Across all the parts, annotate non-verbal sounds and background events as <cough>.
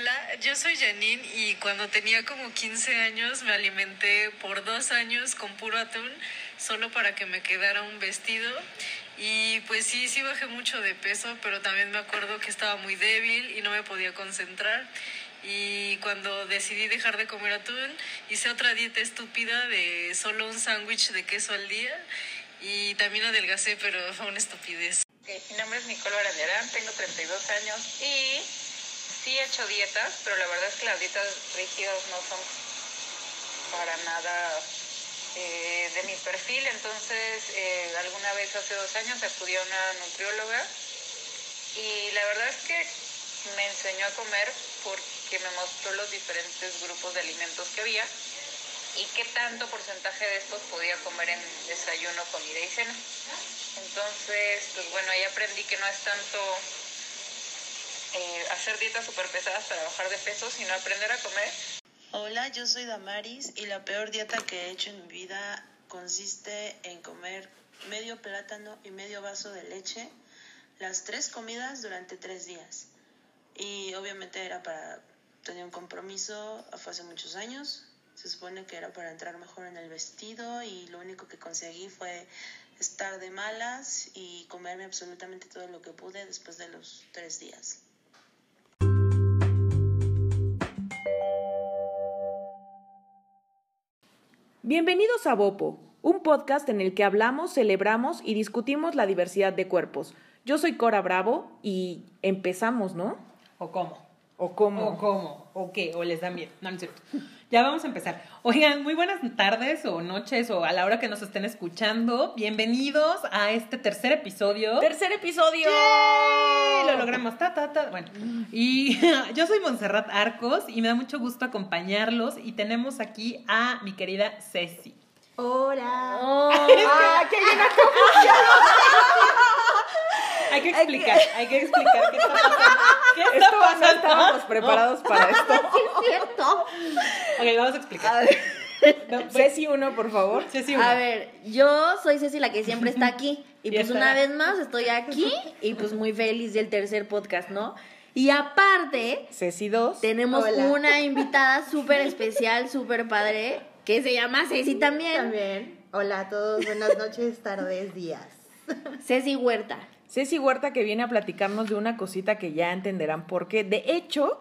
Hola, yo soy Janine y cuando tenía como 15 años me alimenté por dos años con puro atún solo para que me quedara un vestido y pues sí, sí bajé mucho de peso, pero también me acuerdo que estaba muy débil y no me podía concentrar. Y cuando decidí dejar de comer atún, hice otra dieta estúpida de solo un sándwich de queso al día y también adelgacé, pero fue una estupidez. mi nombre es Nicole Baranderán, tengo 32 años y sí he hecho dietas, pero la verdad es que las dietas rígidas no son para nada eh, de mi perfil. Entonces, eh, alguna vez hace dos años acudí a una nutrióloga y la verdad es que me enseñó a comer porque me mostró los diferentes grupos de alimentos que había y qué tanto porcentaje de estos podía comer en desayuno, comida y cena. Entonces, pues bueno, ahí aprendí que no es tanto eh, hacer dietas súper pesadas para bajar de peso, sino aprender a comer. Hola, yo soy Damaris y la peor dieta que he hecho en mi vida consiste en comer medio plátano y medio vaso de leche las tres comidas durante tres días. Y obviamente era para tener un compromiso hace muchos años. Se supone que era para entrar mejor en el vestido y lo único que conseguí fue estar de malas y comerme absolutamente todo lo que pude después de los tres días. Bienvenidos a Bopo, un podcast en el que hablamos, celebramos y discutimos la diversidad de cuerpos. Yo soy Cora Bravo y empezamos, ¿no? ¿O cómo? ¿O cómo? ¿O cómo? ¿O qué? ¿O les dan miedo? No, no es cierto. Ya vamos a empezar. Oigan, muy buenas tardes o noches o a la hora que nos estén escuchando. Bienvenidos a este tercer episodio. ¡Tercer episodio! Lo logramos. Ta, ta, ta. Bueno, y <laughs> yo soy Montserrat Arcos y me da mucho gusto acompañarlos y tenemos aquí a mi querida Ceci. Hola. Oh. ¡Ah, qué llena confusión! <laughs> Hay que explicar, hay que explicar qué está pasando. ¿Qué está Esto no estábamos preparados para esto. <laughs> es cierto. Ok, vamos a explicar. No, <laughs> Ceci uno, por favor. Ceci, A una. ver, yo soy Ceci la que siempre está aquí. <laughs> Y Y pues una vez más estoy aquí y pues muy feliz del tercer podcast, ¿no? Y aparte, Ceci dos. tenemos Hola. una invitada súper especial, súper padre, que se llama Ceci también. También. Hola a todos, buenas noches, tardes, días. Ceci Huerta. Ceci Huerta que viene a platicarnos de una cosita que ya entenderán por qué. De hecho,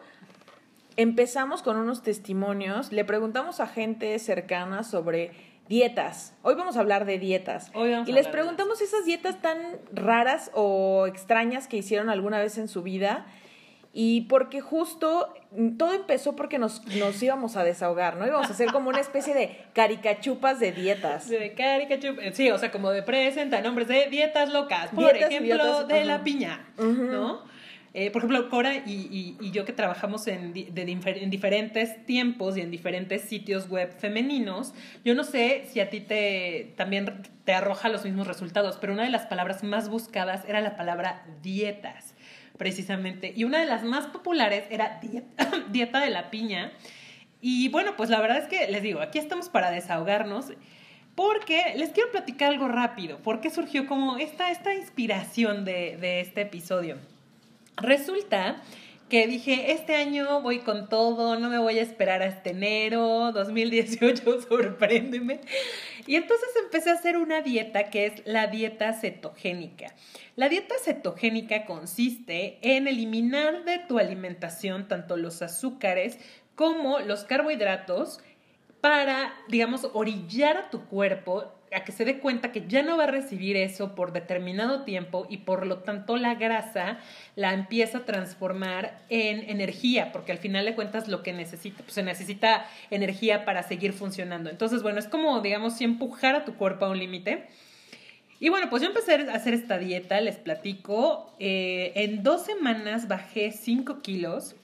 empezamos con unos testimonios, le preguntamos a gente cercana sobre dietas. Hoy vamos a hablar de dietas. Hoy vamos y a les preguntamos esas dietas tan raras o extrañas que hicieron alguna vez en su vida. Y porque justo todo empezó porque nos, nos íbamos a desahogar, ¿no? Íbamos a hacer como una especie de caricachupas de dietas. De caricachup- eh, Sí, o sea, como de presenta nombres de dietas locas. Por Dietas, ejemplo, dietas, de la piña, ¿no? Eh, por ejemplo, Cora y, y- y yo que trabajamos en, de difer- en diferentes tiempos y en diferentes sitios web femeninos, yo no sé si a ti te también te arroja los mismos resultados, pero una de las palabras más buscadas era la palabra dietas, precisamente. Y una de las más populares era <laughs> dieta, de la piña. Y bueno, pues la verdad es que les digo, aquí estamos para desahogarnos. Porque les quiero platicar algo rápido. ¿Por qué surgió como esta, esta inspiración de, de este episodio? Resulta que dije, este año voy con todo, no me voy a esperar hasta enero, 2018, <laughs> sorpréndeme. Y entonces empecé a hacer una dieta que es la dieta cetogénica. La dieta cetogénica consiste en eliminar de tu alimentación tanto los azúcares como los carbohidratos para, digamos, orillar a tu cuerpo a que se dé cuenta que ya no va a recibir eso por determinado tiempo y por lo tanto la grasa la empieza a transformar en energía, porque al final de cuentas lo que necesita, pues se necesita energía para seguir funcionando. Entonces, bueno, es como, digamos, si empujar a tu cuerpo a un límite. Y bueno, pues yo empecé a hacer esta dieta, les platico. eh, en dos semanas bajé 5 kilos.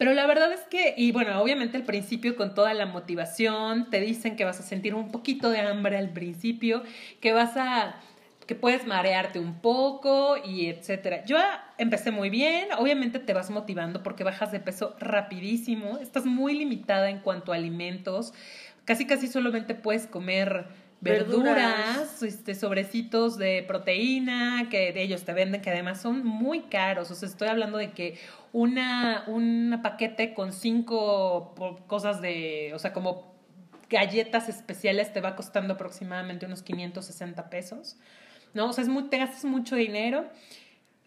Pero la verdad es que, y bueno, obviamente al principio con toda la motivación, te dicen que vas a sentir un poquito de hambre al principio, que vas a, que puedes marearte un poco y etcétera. Yo empecé muy bien, obviamente te vas motivando porque bajas de peso rapidísimo, estás muy limitada en cuanto a alimentos, casi casi solamente puedes comer verduras, Verduras. este, sobrecitos de proteína que de ellos te venden, que además son muy caros. O sea, estoy hablando de que una, un paquete con cinco cosas de, o sea, como galletas especiales te va costando aproximadamente unos 560 pesos. ¿No? O sea, es muy, te gastas mucho dinero.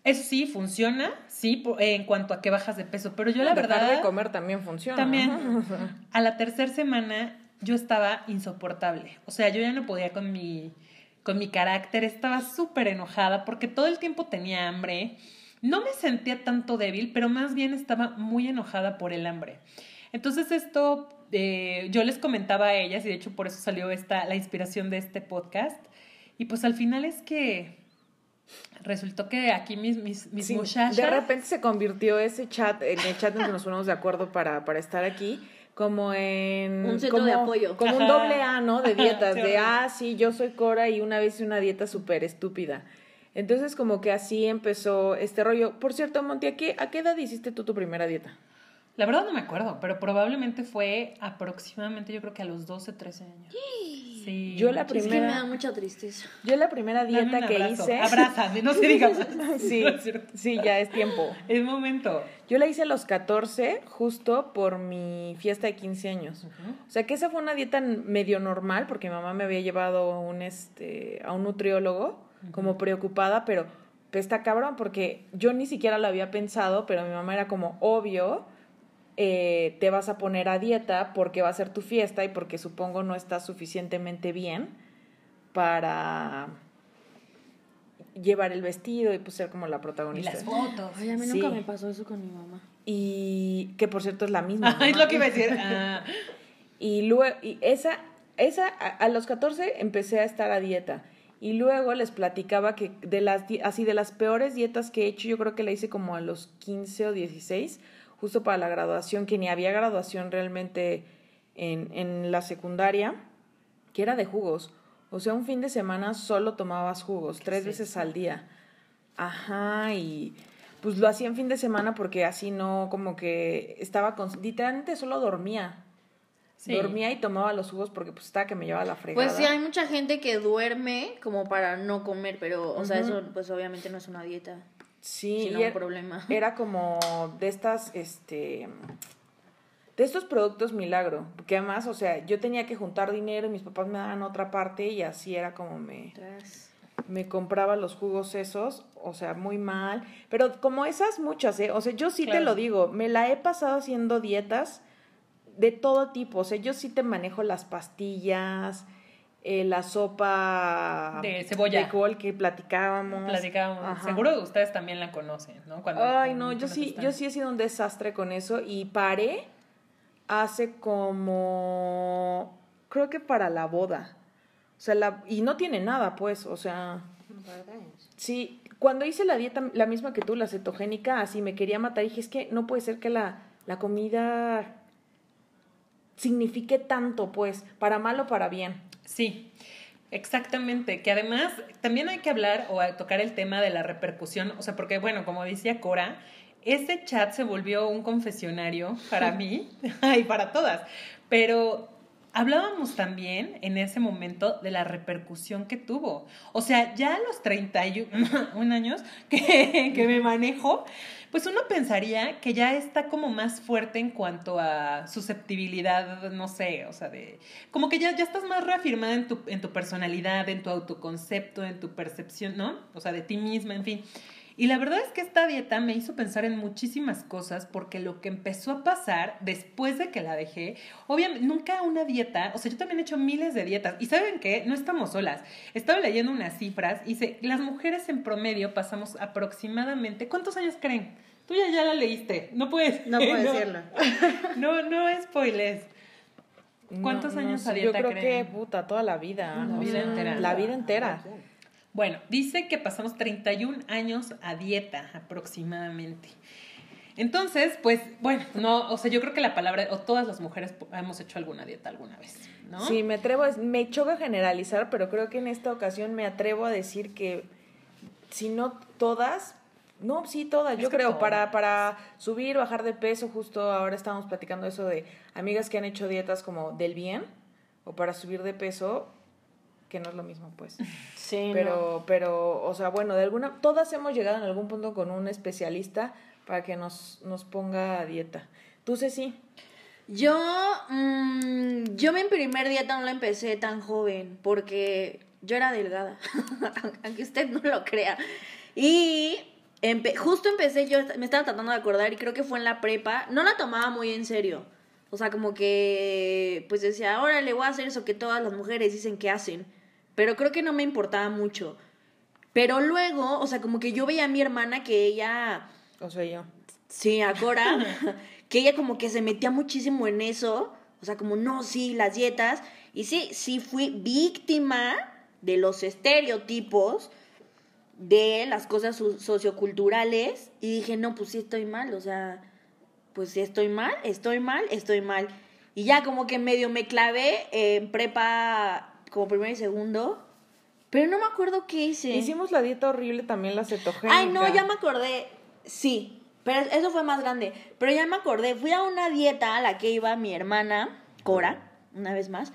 Eso sí, funciona, sí, en cuanto a que bajas de peso. Pero yo la Dejar verdad... de comer también funciona. También. <laughs> A la tercera semana yo estaba insoportable. O sea, yo ya no podía con mi, con mi carácter. Estaba súper enojada porque todo el tiempo tenía hambre. No me sentía tanto débil, pero más bien estaba muy enojada por el hambre. Entonces esto, eh, yo les comentaba a ellas y de hecho por eso salió esta, la inspiración de este podcast. Y pues al final es que resultó que aquí mis, mis, mis Sí, muchachas... de repente se convirtió ese chat, en el chat en que nos ponemos de acuerdo para, para estar aquí, como en... Un centro como, de apoyo. Como un doble A, ¿no? De dietas, Sí, de, ah, sí, yo soy Cora y una vez hice una dieta súper estúpida. Entonces como que así empezó este rollo. Por cierto, Monty, ¿a qué, ¿a qué edad hiciste tú tu primera dieta? La verdad no me acuerdo, pero probablemente fue aproximadamente yo creo que a los 12, 13 años. Sí. Yo la Es que me primera, da mucha tristeza. yo la primera Dame dieta un que hice... Abrázame, no se diga más. <laughs> sí, <laughs> No sí, ya es tiempo. Es momento. Yo la hice a los 14, justo por mi fiesta de 15 años. O sea que esa fue una dieta medio normal, porque mi mamá me había llevado a un, este, a un nutriólogo, como preocupada, pero pues, está cabrón, porque yo ni siquiera lo había pensado, pero mi mamá era como, obvio, eh, te vas a poner a dieta porque va a ser tu fiesta y porque supongo no estás suficientemente bien para llevar el vestido y pues ser como la Y protagonista. las fotos. Ay, a mí Sí. nunca me pasó eso con mi mamá. Y que por cierto es la misma. <laughs> Es lo que iba a decir. <laughs> Ah, Y luego, y esa, esa, a, a los 14 empecé a estar a dieta. Y luego les platicaba que de las, así de las peores dietas que he hecho, yo creo que la hice como a los 15 o 16, justo para la graduación, que ni había graduación realmente en, en la secundaria, que era de jugos. O sea, un fin de semana solo tomabas jugos, tres veces al día. Ajá, y pues lo hacía en fin de semana porque así no, como que estaba, con, literalmente solo dormía. sí. Dormía y tomaba los jugos porque pues estaba que me llevaba la fregada. Pues sí, hay mucha gente que duerme como para no comer, pero, o sea, eso pues obviamente no es una dieta, Sí, sino y un era, problema. <laughs> era como de estas, este, de estos productos milagro, porque además, o sea, yo tenía que juntar dinero y mis papás me daban otra parte y así era como me, me compraba los jugos esos, o sea, muy mal, pero como esas muchas, ¿eh? O sea, yo sí te lo digo, me la he pasado haciendo dietas de todo tipo, o sea, yo sí te manejo las pastillas, eh, la sopa De cebolla. de col que platicábamos. Platicábamos. Ajá. Seguro ustedes también la conocen, ¿no? Cuando- Ay, no, yo sí, están. yo sí he sido un desastre con eso y paré hace como, creo que para la boda. O sea, la, y no tiene nada, pues, o sea, sí, cuando hice la dieta, la misma que tú, la cetogénica, así me quería matar, dije, es que no puede ser que la, la comida signifique tanto, pues, para mal o para bien. Sí, exactamente. Que además también hay que hablar o tocar el tema de la repercusión. O sea, porque, bueno, como decía Cora, ese chat se volvió un confesionario para <laughs> mí <laughs> y para todas. Pero hablábamos también en ese momento de la repercusión que tuvo. O sea, ya a los 31 <laughs> años que, que me manejo, pues uno pensaría que ya está como más fuerte en cuanto a susceptibilidad, no sé, o sea, de como que ya, ya estás más reafirmada en tu, en tu personalidad, en tu autoconcepto, en tu percepción, ¿no? O sea, de ti misma, en fin. Y la verdad es que esta dieta me hizo pensar en muchísimas cosas porque lo que empezó a pasar después de que la dejé, obviamente, nunca una dieta, o sea, yo también he hecho miles de dietas y ¿saben qué? No estamos solas. Estaba leyendo unas cifras y dice, las mujeres en promedio pasamos aproximadamente, ¿cuántos años creen? Tú ya, ya la leíste, no puedes. No puedo <laughs> decirlo. <laughs> No, no spoilers. ¿Cuántos años a dieta Yo creo creen? que, puta, toda la vida. La vida sea, entera. La vida entera. Bueno, dice que pasamos 31 años a dieta aproximadamente. Entonces, pues, bueno, no, o sea, yo creo que la palabra, o todas las mujeres hemos hecho alguna dieta alguna vez, ¿no? Sí, me atrevo, me choca generalizar, pero creo que en esta ocasión me atrevo a decir que si no todas, no, sí todas, Es yo creo, todas. para, para subir, bajar de peso, justo ahora estábamos platicando eso de amigas que han hecho dietas como del bien, o para subir de peso, que no es lo mismo, pues. <laughs> Sí, Pero, pero, o sea, bueno, de alguna, todas hemos llegado en algún punto con un especialista para que nos, nos ponga a dieta. Tú, Ceci, Yo, mm, yo mi primer dieta no la empecé tan joven porque yo era delgada, <laughs> aunque usted no lo crea. Y empe- justo empecé, yo me estaba tratando de acordar y creo que fue en la prepa, no la tomaba muy en serio. O sea, como que, pues decía, ahora le voy a hacer eso que todas las mujeres dicen que hacen. Pero creo que no me importaba mucho. Pero luego, o sea, como que yo veía a mi hermana que ella... o sea, yo. Sí, a Cora, <laughs> que ella como que se metía muchísimo en eso, o sea, como no, sí, las dietas, y sí, sí fui víctima de los estereotipos de las cosas so- socioculturales y dije, no, pues sí estoy mal, o sea, pues sí estoy mal, estoy mal, estoy mal. Y ya como que medio me clavé en prepa como primero y segundo, pero no me acuerdo qué hice. Hicimos la dieta horrible también, la cetogénica. Ay, no, ya me acordé. Sí, pero eso fue más grande. Pero ya me acordé. Fui a una dieta a la que iba mi hermana, Cora, una vez más.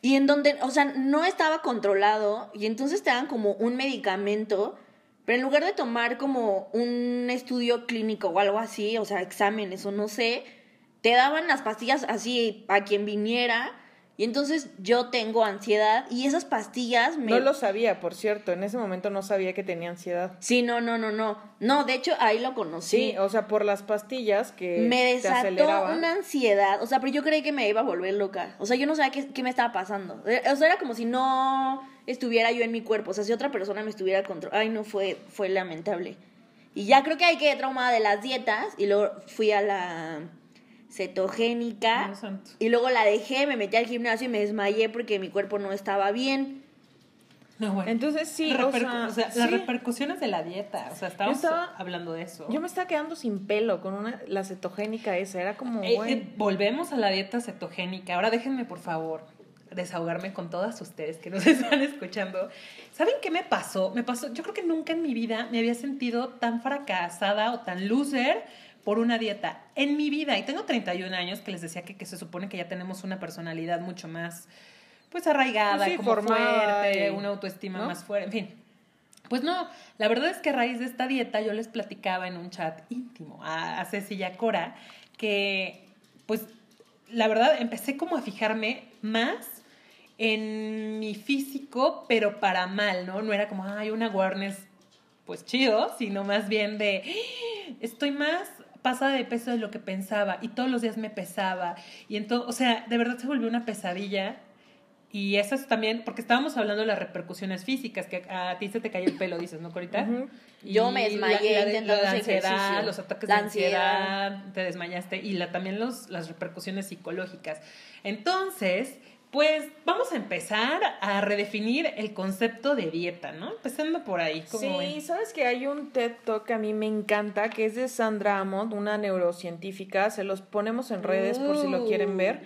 Y en donde, o sea, no estaba controlado. Y entonces te dan como un medicamento. Pero en lugar de tomar como un estudio clínico o algo así, o sea, exámenes o no sé, te daban las pastillas así a quien viniera. Y entonces yo tengo ansiedad y esas pastillas me... No lo sabía, por cierto. En ese momento no sabía que tenía ansiedad. Sí, no, no, no, no. No, de hecho ahí lo conocí. Sí, o sea, por las pastillas que me desató una ansiedad. O sea, pero yo creí que me iba a volver loca. O sea, yo no sabía qué, qué me estaba pasando. Eh, O sea, era como si no estuviera yo en mi cuerpo. O sea, si otra persona me estuviera controlando. Ay, no, fue, fue lamentable. Y ya creo que hay que traumada de las dietas. Y luego fui a la cetogénica. Santo. Y luego la dejé, me metí al gimnasio y me desmayé porque mi cuerpo no estaba bien. No, bueno. Entonces, sí, o Repercu- sea, o sea, sí. las repercusiones de la dieta. O sea, estábamos estaba- hablando de eso. Yo me estaba quedando sin pelo con una, la cetogénica esa. Era como, Eh, eh, volvemos a la dieta cetogénica. Ahora déjenme, por favor, desahogarme con todas ustedes que nos <laughs> están escuchando. ¿Saben qué me pasó? Me pasó, yo creo que nunca en mi vida me había sentido tan fracasada o tan loser por una dieta. En mi vida, y tengo 31 años, que les decía que, que se supone que ya tenemos una personalidad mucho más, pues arraigada, Pues sí, como fuerte, una autoestima ¿no? más fuerte, en fin. Pues no, la verdad es que a raíz de esta dieta yo les platicaba en un chat íntimo a, a Ceci y a Cora que, pues, la verdad empecé como a fijarme más en mi físico, pero para mal, ¿no? No era como, ay, una awareness, pues chido, sino más bien de, "Ah, estoy más pasada de peso de lo que pensaba y todos los días me pesaba y entonces, o sea, de verdad se volvió una pesadilla y eso es también, porque estábamos hablando de las repercusiones físicas, que a ti se te cayó el pelo, dices, ¿no, Corita? Ujú. Yo me desmayé la- la intentando la ansiedad, ejercicio. los ataques La de ansiedad, te desmayaste, y la, también los, las repercusiones psicológicas. Entonces, pues vamos a empezar a redefinir el concepto de dieta, ¿no? Empezando por ahí. ¿cómo Sí, ven? sabes que hay un TED Talk que a mí me encanta, que es de Sandra Amond, una neurocientífica. Se los ponemos en redes por si lo quieren ver.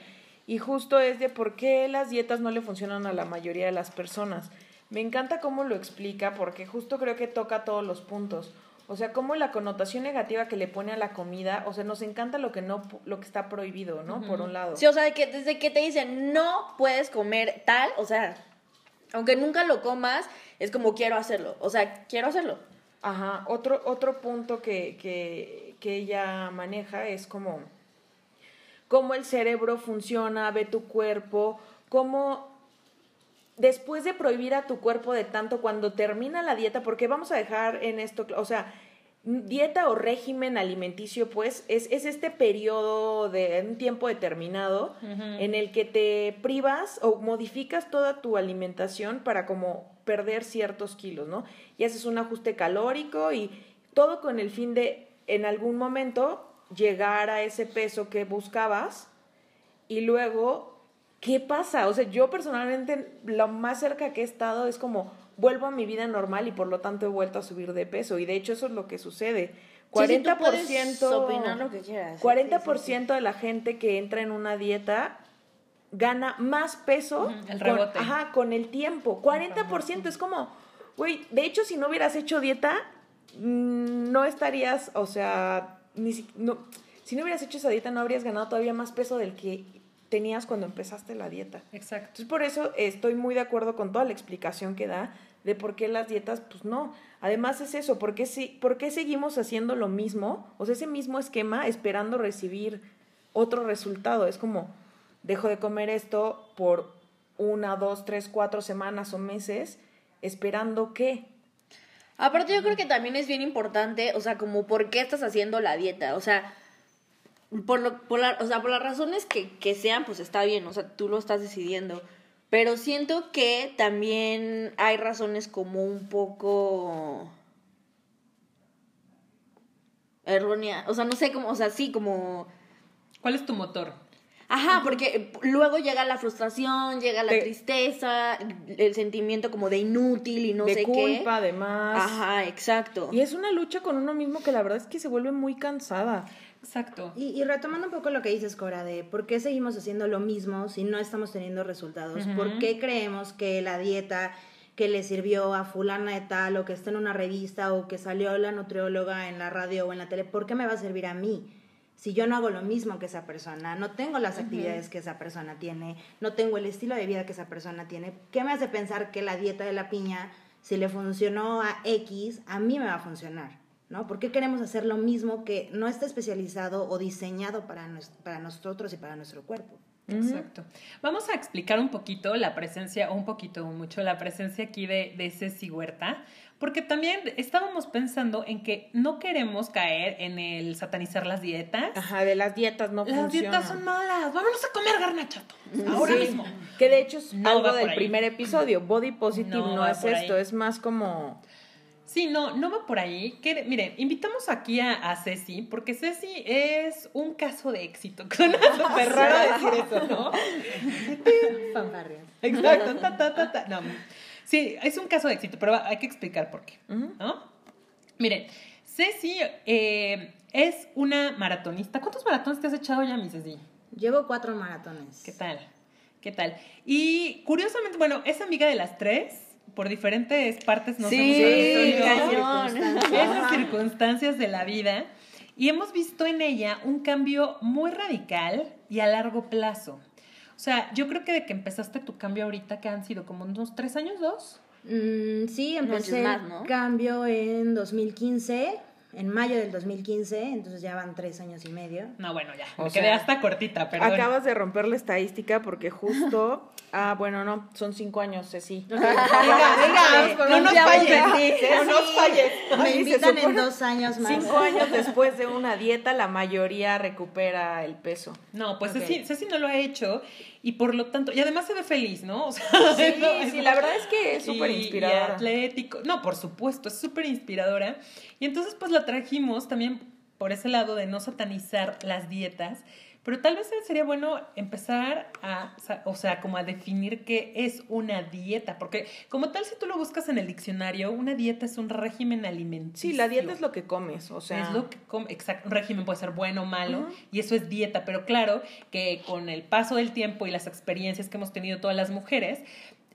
Y justo es de por qué las dietas no le funcionan a la mayoría de las personas. Me encanta cómo lo explica, porque justo creo que toca todos los puntos. O sea, como la connotación negativa que le pone a la comida, o sea, nos encanta lo que no, lo que está prohibido, ¿no? Por un lado. Sí, o sea, de que desde que te dicen no puedes comer tal, o sea, aunque nunca lo comas, es como quiero hacerlo. O sea, quiero hacerlo. Ajá, otro, otro punto que, que, que ella maneja es como cómo el cerebro funciona, ve tu cuerpo, cómo después de prohibir a tu cuerpo de tanto cuando termina la dieta, porque vamos a dejar en esto, o sea, dieta o régimen alimenticio, pues, es, es este periodo de un tiempo determinado en el que te privas o modificas toda tu alimentación para como perder ciertos kilos, ¿no? Y haces un ajuste calórico y todo con el fin de, en algún momento, llegar a ese peso que buscabas y luego, ¿qué pasa? O sea, yo personalmente lo más cerca que he estado es como vuelvo a mi vida normal y por lo tanto he vuelto a subir de peso. Y de hecho eso es lo que sucede. Sí, sí, tú 40%, opinar lo que quieras. Sí, 40% sí, sí. de la gente que entra en una dieta gana más peso el con, rebote. ajá, con el tiempo. 40% es como, güey, de hecho si no hubieras hecho dieta, mm, no estarías, o sea, ni si, no, si no hubieras hecho esa dieta no habrías ganado todavía más peso del que tenías cuando empezaste la dieta. Exacto. Entonces, por eso estoy muy de acuerdo con toda la explicación que da de por qué las dietas, pues no. Además es eso, ¿por qué, si, ¿por qué seguimos haciendo lo mismo? O sea, ese mismo esquema esperando recibir otro resultado. Es como, dejo de comer esto por una, dos, tres, cuatro semanas o meses, esperando que... Aparte yo creo que también es bien importante, o sea, como por qué estás haciendo la dieta, o sea, por, lo, por, la- o sea, por las razones que, que sean, pues está bien, o sea, tú lo estás decidiendo. Pero siento que también hay razones como un poco errónea, o sea, no sé cómo, o sea, sí, como... ¿Cuál es tu motor? Ajá, porque luego llega la frustración, llega la De- tristeza, el sentimiento como de inútil y no de sé culpa, qué. además. Ajá, exacto. Y es una lucha con uno mismo que la verdad es que se vuelve muy cansada. Exacto. Y, y retomando un poco lo que dices, Cora, de por qué seguimos haciendo lo mismo si no estamos teniendo resultados. ¿Por qué creemos que la dieta que le sirvió a fulana de tal o que está en una revista o que salió la nutrióloga en la radio o en la tele, ¿por qué me va a servir a mí? Si yo no hago lo mismo que esa persona, no tengo las actividades que esa persona tiene, no tengo el estilo de vida que esa persona tiene, ¿qué me hace pensar que la dieta de la piña, si le funcionó a X, a mí me va a funcionar? ¿No? ¿Por qué queremos hacer lo mismo que no está especializado o diseñado para, nos- para nosotros y para nuestro cuerpo? Exacto. Vamos a explicar un poquito la presencia, o un poquito o mucho, la presencia aquí de, de Ceci Huerta, porque también estábamos pensando en que no queremos caer en el satanizar las dietas. Ajá, de las dietas no Las funcionan. dietas son malas, vámonos a comer garnachato. Ahora Sí, mismo. Que de hecho es No algo del ahí. primer episodio. Body positive No es esto, ahí. es más como. Sí, no, no va por ahí. Que, miren, invitamos aquí a, a Ceci, porque Ceci es un caso de éxito. <laughs> Suena <laughs> súper raro decir eso, ¿no? <laughs> Fanfarria. Exacto, ta, ta, ta, ta. No, sí, es un caso de éxito, pero hay que explicar por qué. ¿no? Miren, Ceci eh, es una maratonista. ¿Cuántos maratones te has echado ya, mi Ceci? Llevo cuatro maratones. ¿Qué tal? ¿Qué tal? Y curiosamente, bueno, es amiga de las tres. Por diferentes partes nos Sí, hemos esas circunstancias de la vida y hemos visto en ella un cambio muy radical y a largo plazo. O sea, yo creo que de que empezaste tu cambio ahorita, que han sido como unos tres años, dos. Mm, sí, empecé más, ¿no? cambio en 2015, en mayo del 2015, entonces ya van tres años y medio. No, bueno, ya. O me quedé sea, hasta cortita, perdón. Acabas de romper la estadística porque justo. ah, bueno, no, son cinco años, sí. Venga, venga, no nos falles. No nos falles. Me invitan en dos años más. Cinco años después de una dieta, la mayoría recupera el peso. No, pues Ok. Ceci, Ceci no lo ha hecho y por lo tanto, y además se ve feliz, ¿no? O sea, Sí, sí, la verdad es que es y- súper Y inspiradora. atlético. No, por supuesto, es súper inspiradora. Y entonces, pues la trajimos también por ese lado de no satanizar las dietas. Pero tal vez sería bueno empezar a, o sea, como a definir qué es una dieta. Porque como tal, si tú lo buscas en el diccionario, una dieta es un régimen alimenticio. Sí, la dieta es lo que comes, o sea. es lo que com- exacto, un régimen puede ser bueno o malo y eso es dieta, pero claro que con el paso del tiempo y las experiencias que hemos tenido todas las mujeres,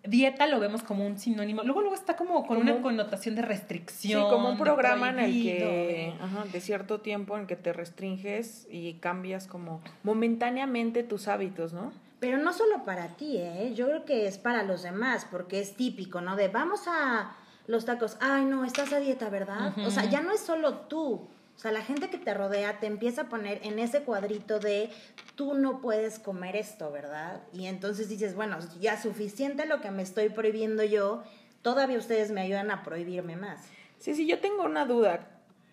dieta lo vemos como un sinónimo, luego luego está como con Como una un- connotación de Sí, restricción, como un programa en el que, ajá, de cierto tiempo en que te restringes y cambias como momentáneamente tus hábitos, ¿no? Pero no solo para ti, ¿eh? Yo creo que es para los demás, porque es típico, ¿no? De vamos a los tacos, ay, no, estás a dieta, ¿verdad? O sea, ya no es solo tú. O sea, la gente que te rodea te empieza a poner en ese cuadrito de tú no puedes comer esto, ¿verdad? Y entonces dices, bueno, ya suficiente lo que me estoy prohibiendo yo, todavía ustedes me ayudan a prohibirme más. Sí, sí, yo tengo una duda,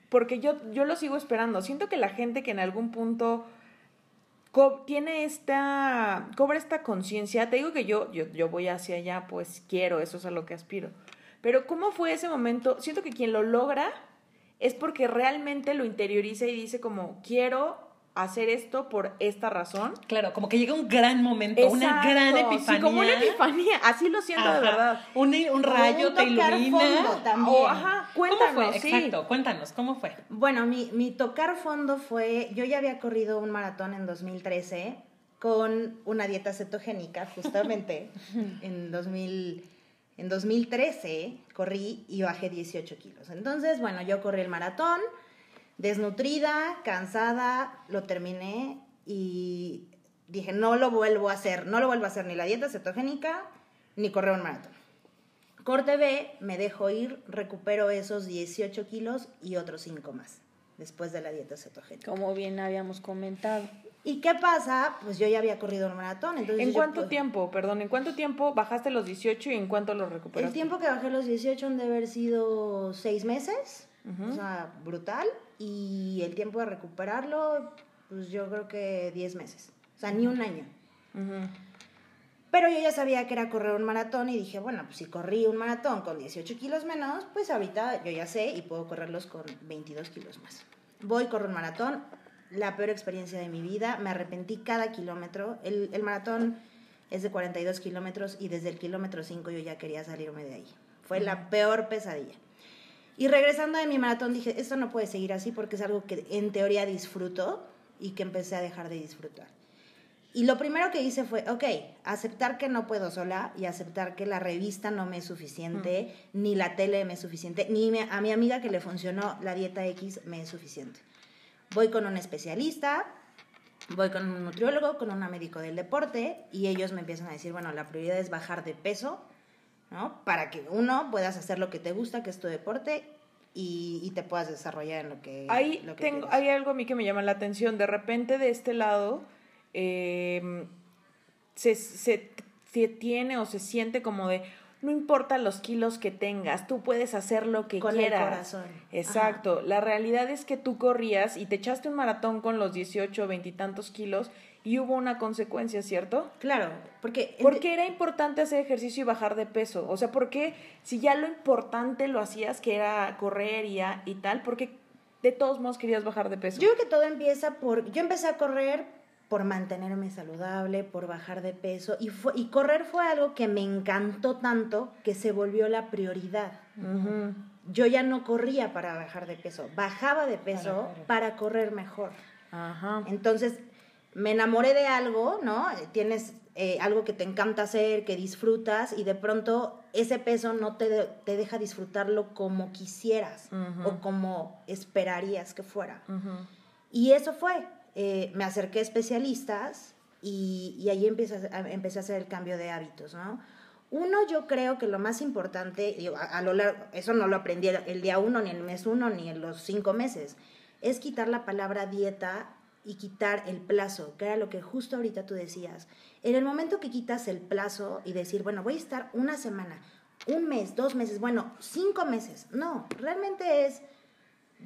porque yo, yo lo sigo esperando. Siento que la gente que en algún punto tiene esta, cobra esta conciencia, te digo que yo, yo, yo voy hacia allá, pues quiero, eso es a lo que aspiro. Pero ¿cómo fue ese momento? Siento que quien lo logra es porque realmente lo interioriza y dice como, quiero hacer esto por esta razón. Claro, como que llega un gran momento, una gran epifanía. Sí, como una epifanía, así lo siento Ajá. de verdad. Un, un rayo un te tocar ilumina. fondo también. O, ajá, ¿Cómo cuéntanos, fue? sí. Exacto, cuéntanos, ¿cómo fue? Bueno, mi, mi tocar fondo fue, yo ya había corrido un maratón en 2013 con una dieta cetogénica, justamente, <laughs> en, 2000, en 2013 corrí y bajé 18 kilos. Entonces, bueno, yo corrí el maratón, desnutrida, cansada, lo terminé y dije, no lo vuelvo a hacer, no lo vuelvo a hacer ni la dieta cetogénica, ni correr un maratón. Corte B, me dejo ir, recupero esos 18 kilos y otros 5 más después de la dieta cetogénica. Como bien habíamos comentado. ¿Y qué pasa? Pues yo ya había corrido un maratón. Entonces ¿En cuánto tiempo, perdón, en cuánto tiempo bajaste los 18 y en cuánto los recuperaste? El tiempo que bajé los 18 han de haber sido 6 meses, o sea, brutal. Y el tiempo de recuperarlo, pues yo creo que 10 meses. O sea, ni un año. Pero yo ya sabía que era correr un maratón y dije, bueno, pues si corrí un maratón con 18 kilos menos, pues ahorita yo ya sé y puedo correrlos con 22 kilos más. Voy, corro un maratón, la peor experiencia de mi vida, me arrepentí cada kilómetro. El, el maratón es de 42 kilómetros y desde el kilómetro 5 yo ya quería salirme de ahí. Fue la peor pesadilla. Y regresando de mi maratón dije, esto no puede seguir así porque es algo que en teoría disfruto y que empecé a dejar de disfrutar. Y lo primero que hice fue, ok, aceptar que no puedo sola y aceptar que la revista no me es suficiente, ni la tele me es suficiente, ni me- a mi amiga que le funcionó la dieta X me es suficiente. Voy con un especialista, voy con un nutriólogo, con un médico del deporte y ellos me empiezan a decir, bueno, la prioridad es bajar de peso, ¿no? Para que uno puedas hacer lo que te gusta, que es tu deporte, y, y te puedas desarrollar en lo que... Ahí lo que tengo, quieres. hay algo a mí que me llama la atención. De repente de este lado eh, se, se, se tiene o se siente como de no importa los kilos que tengas, tú puedes hacer lo que Con el quieras. corazón. Exacto. La realidad es que tú corrías y te echaste un maratón con los 18, 20 y tantos kilos y hubo una consecuencia, ¿cierto? Claro, porque... ¿Por qué era importante hacer ejercicio y bajar de peso? O sea, ¿por qué si ya lo importante lo hacías, que era correr y, a- y tal, por qué de todos modos querías bajar de peso? Yo creo que todo empieza por... Yo empecé a correr por mantenerme saludable, por bajar de peso, y, fue, y correr fue algo que me encantó tanto que se volvió la prioridad. Yo ya no corría para bajar de peso, bajaba de peso para correr, mejor. Ajá. Entonces, me enamoré de algo, ¿no? Tienes eh, algo que te encanta hacer, que disfrutas, y de pronto ese peso no te, de- te deja disfrutarlo como quisieras o como esperarías que fuera. Y eso fue. Eh, me acerqué a especialistas y, y ahí empecé a, a hacer el cambio de hábitos, ¿no? Uno, yo creo que lo más importante, digo, a, lo largo, eso no lo aprendí el día uno, ni el mes uno, ni en los cinco meses, es quitar la palabra dieta y quitar el plazo, que era lo que justo ahorita tú decías. En el momento que quitas el plazo y decir, bueno, voy a estar una semana, un mes, dos meses, bueno, cinco meses, no, realmente es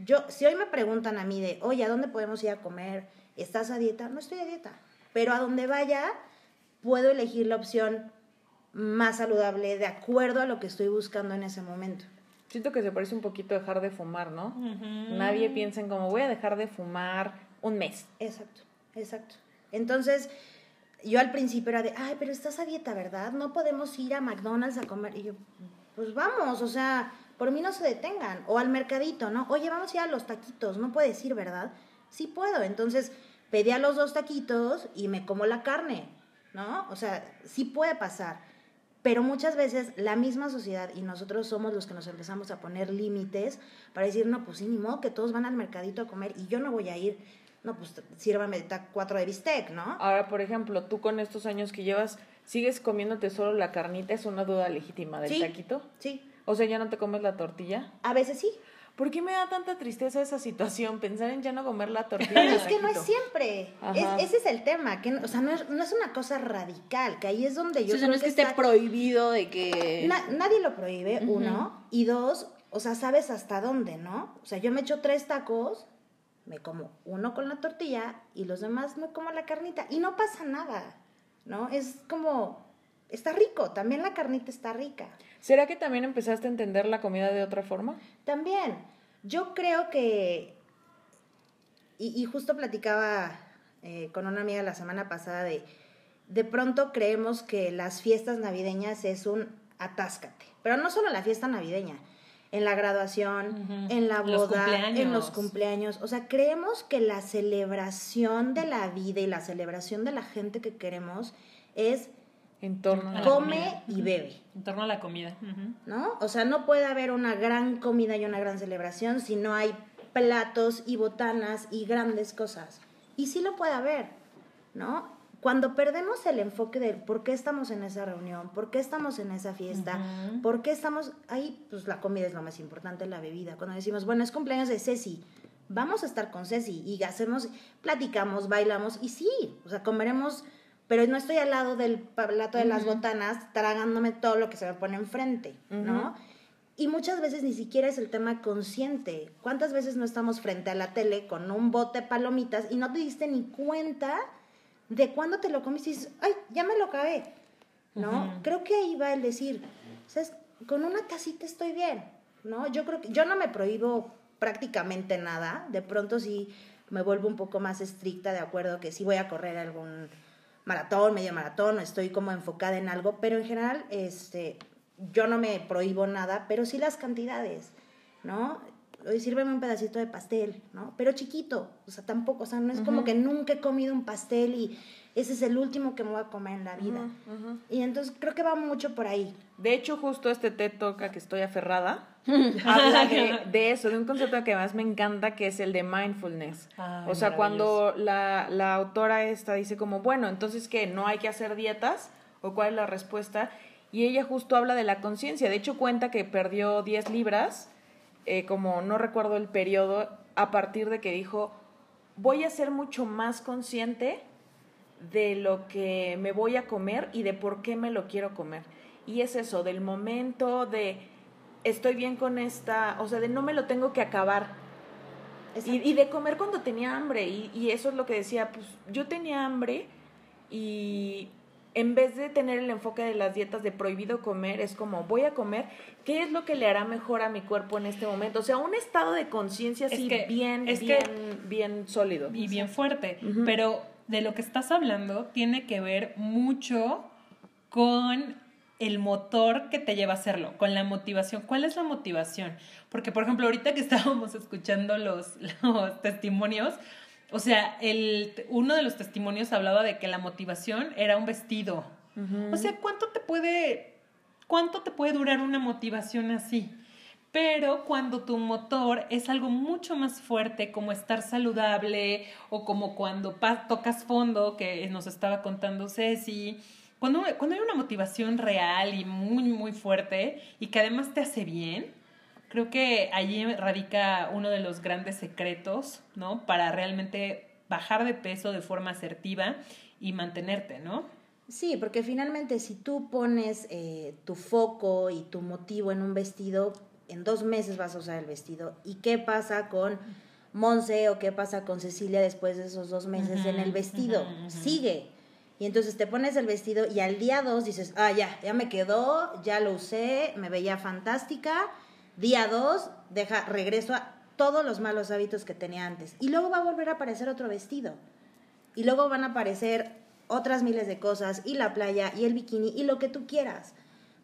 yo, si hoy me preguntan a mí de, oye, ¿a dónde podemos ir a comer? ¿Estás a dieta? No estoy a dieta. Pero a donde vaya, puedo elegir la opción más saludable de acuerdo a lo que estoy buscando en ese momento. Siento que se parece un poquito dejar de fumar, ¿no? Nadie piensa en cómo voy a dejar de fumar un mes. Exacto, exacto. Entonces, yo al principio era de, ay, pero estás a dieta, ¿verdad? No podemos ir a McDonald's a comer. Y yo, pues vamos, o sea, por mí no se detengan. O al mercadito, ¿no? Oye, vamos a ir a los taquitos, no puedes ir, ¿verdad? Sí puedo. Entonces, pedí a los dos taquitos y me como la carne, ¿no? O sea, sí puede pasar. Pero muchas veces la misma sociedad y nosotros somos los que nos empezamos a poner límites para decir, no, pues sí, ni modo que todos van al mercadito a comer y yo no voy a ir. No, pues sírvame cuatro de bistec, ¿no? Ahora, por ejemplo, tú con estos años que llevas, ¿sigues comiéndote solo la carnita? ¿Es una duda legítima del Sí. taquito? Sí, O sea, ¿ya no te comes la tortilla? a veces sí. ¿Por qué me da tanta tristeza esa situación? Pensar en ya no comer la tortilla. Pero es que no es siempre. Es- ese es el tema. Que, no- o sea, no es, no es una cosa radical, que ahí es donde yo o sea, creo no es que esté está- prohibido de que... Na- nadie lo prohíbe, uno. Y dos, o sea, sabes hasta dónde, ¿no? O sea, yo me echo tres tacos, me como uno con la tortilla y los demás me como la carnita. Y no pasa nada, ¿no? Es como, está rico, también la carnita está rica. ¿Será que también empezaste a entender la comida de otra forma? También, yo creo que, y, y justo platicaba eh, con una amiga la semana pasada de, de pronto creemos que las fiestas navideñas es un atáscate, pero no solo la fiesta navideña, en la graduación, en la Los boda, en los cumpleaños. cumpleaños, o sea, creemos que la celebración de la vida y la celebración de la gente que queremos es En torno A la la... come comida. y bebe. En torno a la comida. ¿no? O sea, no puede haber una gran comida y una gran celebración si no hay platos y botanas y grandes cosas. Y sí lo puede haber, ¿no? cuando perdemos el enfoque de por qué estamos en esa reunión, por qué estamos en esa fiesta, por qué estamos ahí, pues la comida es lo más importante, la bebida. Cuando decimos, bueno, es cumpleaños de Ceci, vamos a estar con Ceci y hacemos, platicamos, bailamos y sí, o sea, comeremos, pero no estoy al lado del plato de las botanas tragándome todo lo que se me pone enfrente, ¿no? Y muchas veces ni siquiera es el tema consciente. ¿Cuántas veces no estamos frente a la tele con un bote de palomitas y no te diste ni cuenta de cuándo te lo comiste y dices, ay, ya me lo acabé? ¿No? Creo que ahí va el decir, ¿sabes? Con una tacita estoy bien, ¿no? Yo creo que yo no me prohíbo prácticamente nada. De pronto sí me vuelvo un poco más estricta, de acuerdo que sí voy a correr algún maratón, medio maratón, o estoy como enfocada en algo, pero en general, este, yo no me prohíbo nada, pero sí las cantidades, ¿no? Oye, sírveme un pedacito de pastel, ¿no? Pero chiquito, o sea, tampoco, o sea, no es como que nunca he comido un pastel y ese es el último que me voy a comer en la vida. Y entonces creo que va mucho por ahí. De hecho, justo este TED Toca que estoy aferrada, <laughs> habla de, eso, de un concepto que más me encanta, que es el de mindfulness. o sea, cuando la, la autora esta dice como, bueno, entonces, ¿qué? ¿No hay que hacer dietas? ¿O cuál es la respuesta? Y ella justo habla de la conciencia. De hecho, cuenta que perdió 10 libras, eh, como no recuerdo el periodo, a partir de que dijo, voy a ser mucho más consciente de lo que me voy a comer y de por qué me lo quiero comer. Y es eso, del momento de estoy bien con esta, o sea, de no me lo tengo que acabar. Y, y, de comer cuando tenía hambre. Y, y eso es lo que decía, pues yo tenía hambre y en vez de tener el enfoque de las dietas de prohibido comer, es como voy a comer, ¿qué es lo que le hará mejor a mi cuerpo en este momento? O sea, un estado de conciencia así bien, bien, bien sólido. Y bien fuerte. Pero de lo que estás hablando tiene que ver mucho con el motor que te lleva a hacerlo, con la motivación. ¿Cuál es la motivación? Porque, por ejemplo, ahorita que <laughs> estábamos escuchando los, los testimonios, o sea, el, uno de los testimonios hablaba de que la motivación era un vestido. O sea, ¿cuánto te puede, cuánto te puede durar una motivación así? Pero cuando tu motor es algo mucho más fuerte, como estar saludable, o como cuando tocas fondo, que nos estaba contando Ceci, cuando, cuando hay una motivación real y muy, muy fuerte, y que además te hace bien, Creo que allí radica uno de los grandes secretos, ¿no? Para realmente bajar de peso de forma asertiva y mantenerte, ¿no? Sí, porque finalmente si tú pones eh, tu foco y tu motivo en un vestido, en dos meses vas a usar el vestido. ¿Y qué pasa con Monse o qué pasa con Cecilia después de esos dos meses en el vestido? Sigue. Y entonces te pones el vestido y al día dos dices, ah, ya, ya me quedó, ya lo usé, me veía fantástica Día dos, deja, regreso a todos los malos hábitos que tenía antes. Y luego va a volver a aparecer otro vestido. Y luego van a aparecer otras miles de cosas, y la playa, y el bikini, y lo que tú quieras.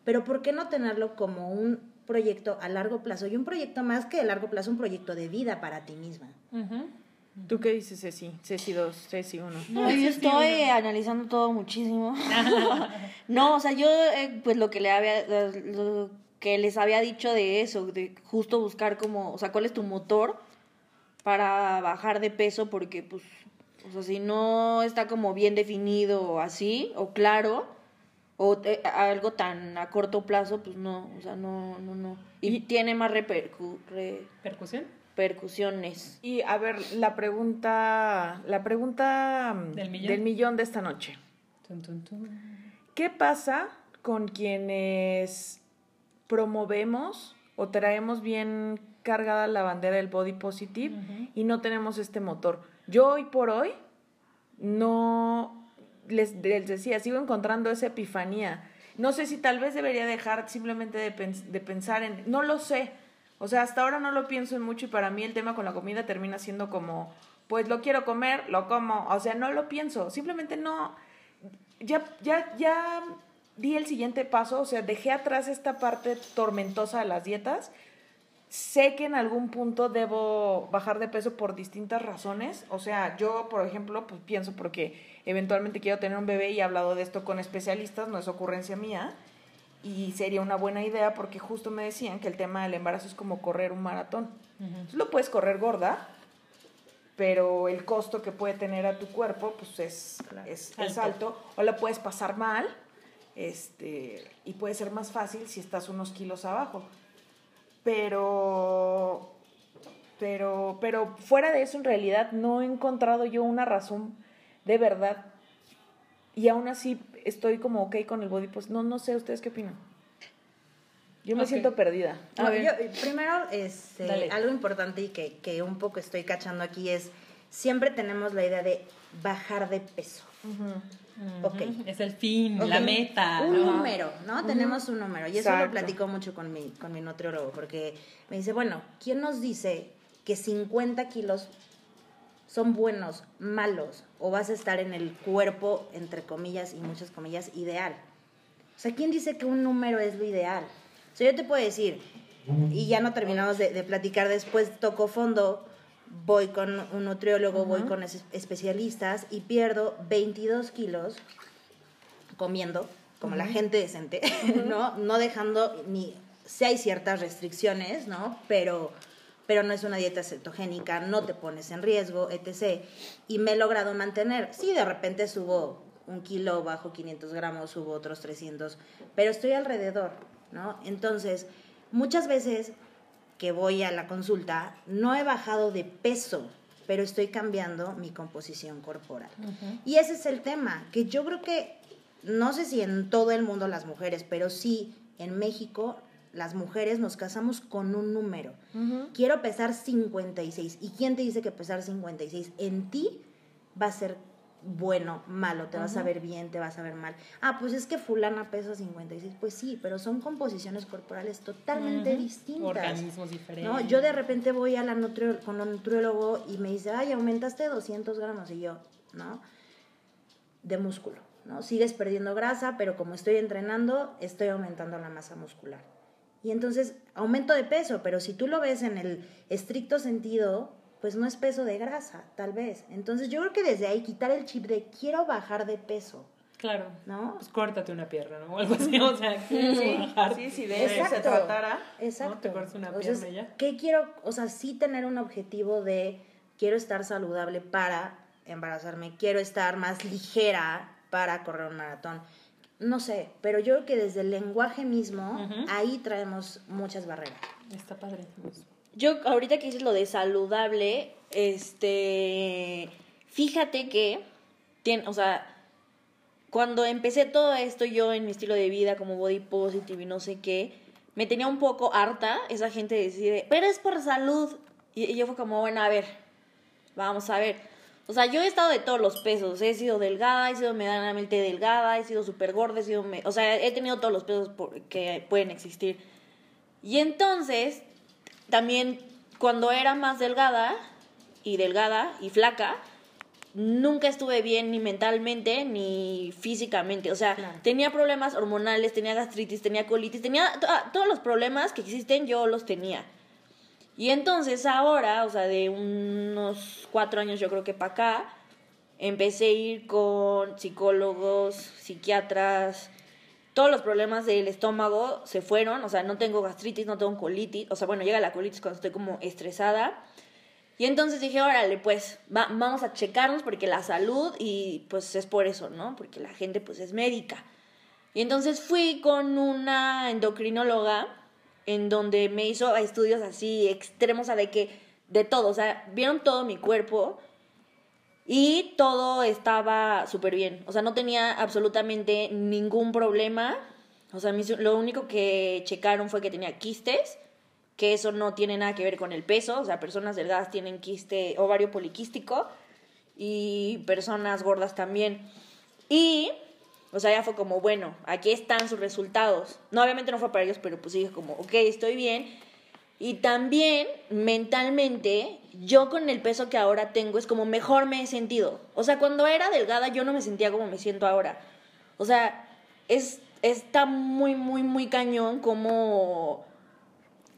Pero ¿por qué no tenerlo como un proyecto a largo plazo? Y un proyecto más que a largo plazo, un proyecto de vida para ti misma. ¿Tú qué dices, Ceci? Ceci 2, Ceci 1. No, yo estoy analizando todo muchísimo. <laughs> <laughs> no, o sea, yo, eh, pues lo que le había, que les había dicho de eso, de justo buscar como, o sea, cuál es tu motor para bajar de peso, porque pues, o sea, si no está como bien definido o así, o claro, o algo tan a corto plazo, pues no, o sea, no, no, no. Y, tiene más repercu repercusión. Percusiones. Y a ver, la pregunta, la pregunta mm, ¿Del millón? del millón de esta noche. ¿Qué pasa con quienes promovemos o traemos bien cargada la bandera del body positive y no tenemos este motor. Yo hoy por hoy no les, decía, sigo encontrando esa epifanía. No sé si tal vez debería dejar simplemente de, de, pensar en, no lo sé. O sea, hasta ahora no lo pienso en mucho y para mí el tema con la comida termina siendo como, pues lo quiero comer, lo como. O sea, no lo pienso. Simplemente no. Ya, ya, ya di el siguiente paso, o sea, dejé atrás esta parte tormentosa de las dietas. Sé que en algún punto debo bajar de peso por distintas razones. O sea, yo, por ejemplo, pues pienso porque eventualmente quiero tener un bebé y he hablado de esto con especialistas, no es ocurrencia mía. Y sería una buena idea porque justo me decían que el tema del embarazo es como correr un maratón. lo puedes correr gorda, pero el costo que puede tener a tu cuerpo pues es, es, es alto o la puedes pasar mal este, y puede ser más fácil si estás unos kilos abajo. Pero, pero, pero fuera de eso, en realidad no he encontrado yo una razón de verdad. Y aún así estoy como ok con el body pues No, no sé, ¿ustedes qué opinan? Yo me siento perdida. No, yo, primero, este, Dale. algo importante y que, que un poco estoy cachando aquí es, siempre tenemos la idea de bajar de peso. Ok. Ujú, Es el fin, la meta. Un ¿no? número, ¿no? Tenemos un número. Y eso lo platico mucho con mi, con mi nutriólogo, porque me dice, bueno, ¿quién nos dice que 50 kilos son buenos, malos, o vas a estar en el cuerpo, entre comillas y muchas comillas, ideal? O sea, ¿quién dice que un número es lo ideal? O sea, yo te puedo decir, y ya no terminamos de, de platicar después, toco fondo, voy con un nutriólogo, voy con es- especialistas y pierdo 22 kilos comiendo, como la gente decente, <laughs> ¿no? No dejando ni... Si hay ciertas restricciones, ¿no? Pero, pero no es una dieta cetogénica, no te pones en riesgo, etc. Y me he logrado mantener. Sí, de repente subo un kilo, bajo 500 gramos, subo otros 300, pero estoy alrededor, ¿no? Entonces, muchas veces que voy a la consulta, no he bajado de peso, pero estoy cambiando mi composición corporal. Y ese es el tema, que yo creo que, no sé si en todo el mundo las mujeres, pero sí en México las mujeres nos casamos con un número. Quiero pesar 56. ¿Y quién te dice que pesar 56 en ti va a ser bueno, malo, te vas a ver bien, te vas a ver mal. Ah, pues es que fulana pesa 56. Pues sí, pero son composiciones corporales totalmente distintas. Organismos diferentes. ¿no? Yo de repente voy a la nutri- con un nutriólogo y me dice, ay, aumentaste 200 gramos. Y yo, ¿no? De músculo, ¿no? Sigues perdiendo grasa, pero como estoy entrenando, estoy aumentando la masa muscular. Y entonces, aumento de peso, pero si tú lo ves en el estricto sentido, pues no es peso de grasa, tal vez. Entonces, yo creo que desde ahí quitar el chip de quiero bajar de peso, Claro. ¿no? Pues córtate una pierna, ¿no? O algo así, o sea, ¿quieres bajar? Sí, sí, de eso se Exacto. tratara. Exacto. Te cortas una Entonces, pierna ya. ¿Qué quiero? O sea, sí tener un objetivo de quiero estar saludable para embarazarme, quiero estar más ligera para correr un maratón. No sé, pero yo creo que desde el lenguaje mismo, ahí traemos muchas barreras. Está padre. Yo, ahorita que dices lo de saludable, este, fíjate que, tiene, o sea, cuando empecé todo esto yo en mi estilo de vida como body positive y no sé qué, me tenía un poco harta esa gente decide, pero es por salud. Y, yo fue como, bueno, a ver, vamos a ver. O sea, yo he estado de todos los pesos. He sido delgada, he sido medianamente delgada, he sido súper gorda, he sido... o sea, he tenido todos los pesos que pueden existir. Y entonces, también cuando era más delgada y delgada y flaca, nunca estuve bien ni mentalmente ni físicamente. O sea, tenía problemas hormonales, tenía gastritis, tenía colitis, tenía to- ah, todos los problemas que existen, yo los tenía. Y entonces ahora, o sea, de unos cuatro años yo creo que para acá, empecé a ir con psicólogos, psiquiatras, todos los problemas del estómago se fueron, o sea, no tengo gastritis, no tengo colitis, o sea, bueno, llega la colitis cuando estoy como estresada. Y entonces dije, órale, pues va- vamos a checarnos porque la salud y pues es por eso, ¿no? Porque la gente pues es médica. Y entonces fui con una endocrinóloga en donde me hizo estudios así extremos, de que, de todo, o sea, vieron todo mi cuerpo y todo estaba súper bien. O sea, no tenía absolutamente ningún problema. O sea, lo único que checaron fue que tenía quistes, que eso no tiene nada que ver con el peso. O sea, personas delgadas tienen quiste, ovario poliquístico y personas gordas también. Y, o sea, ya fue como, bueno, aquí están sus resultados. No, obviamente no fue para ellos, pero pues dije como, ok, estoy bien. Y también mentalmente, yo con el peso que ahora tengo es como mejor me he sentido. O sea, cuando era delgada yo no me sentía como me siento ahora. O sea, es, está muy, muy, muy cañón como...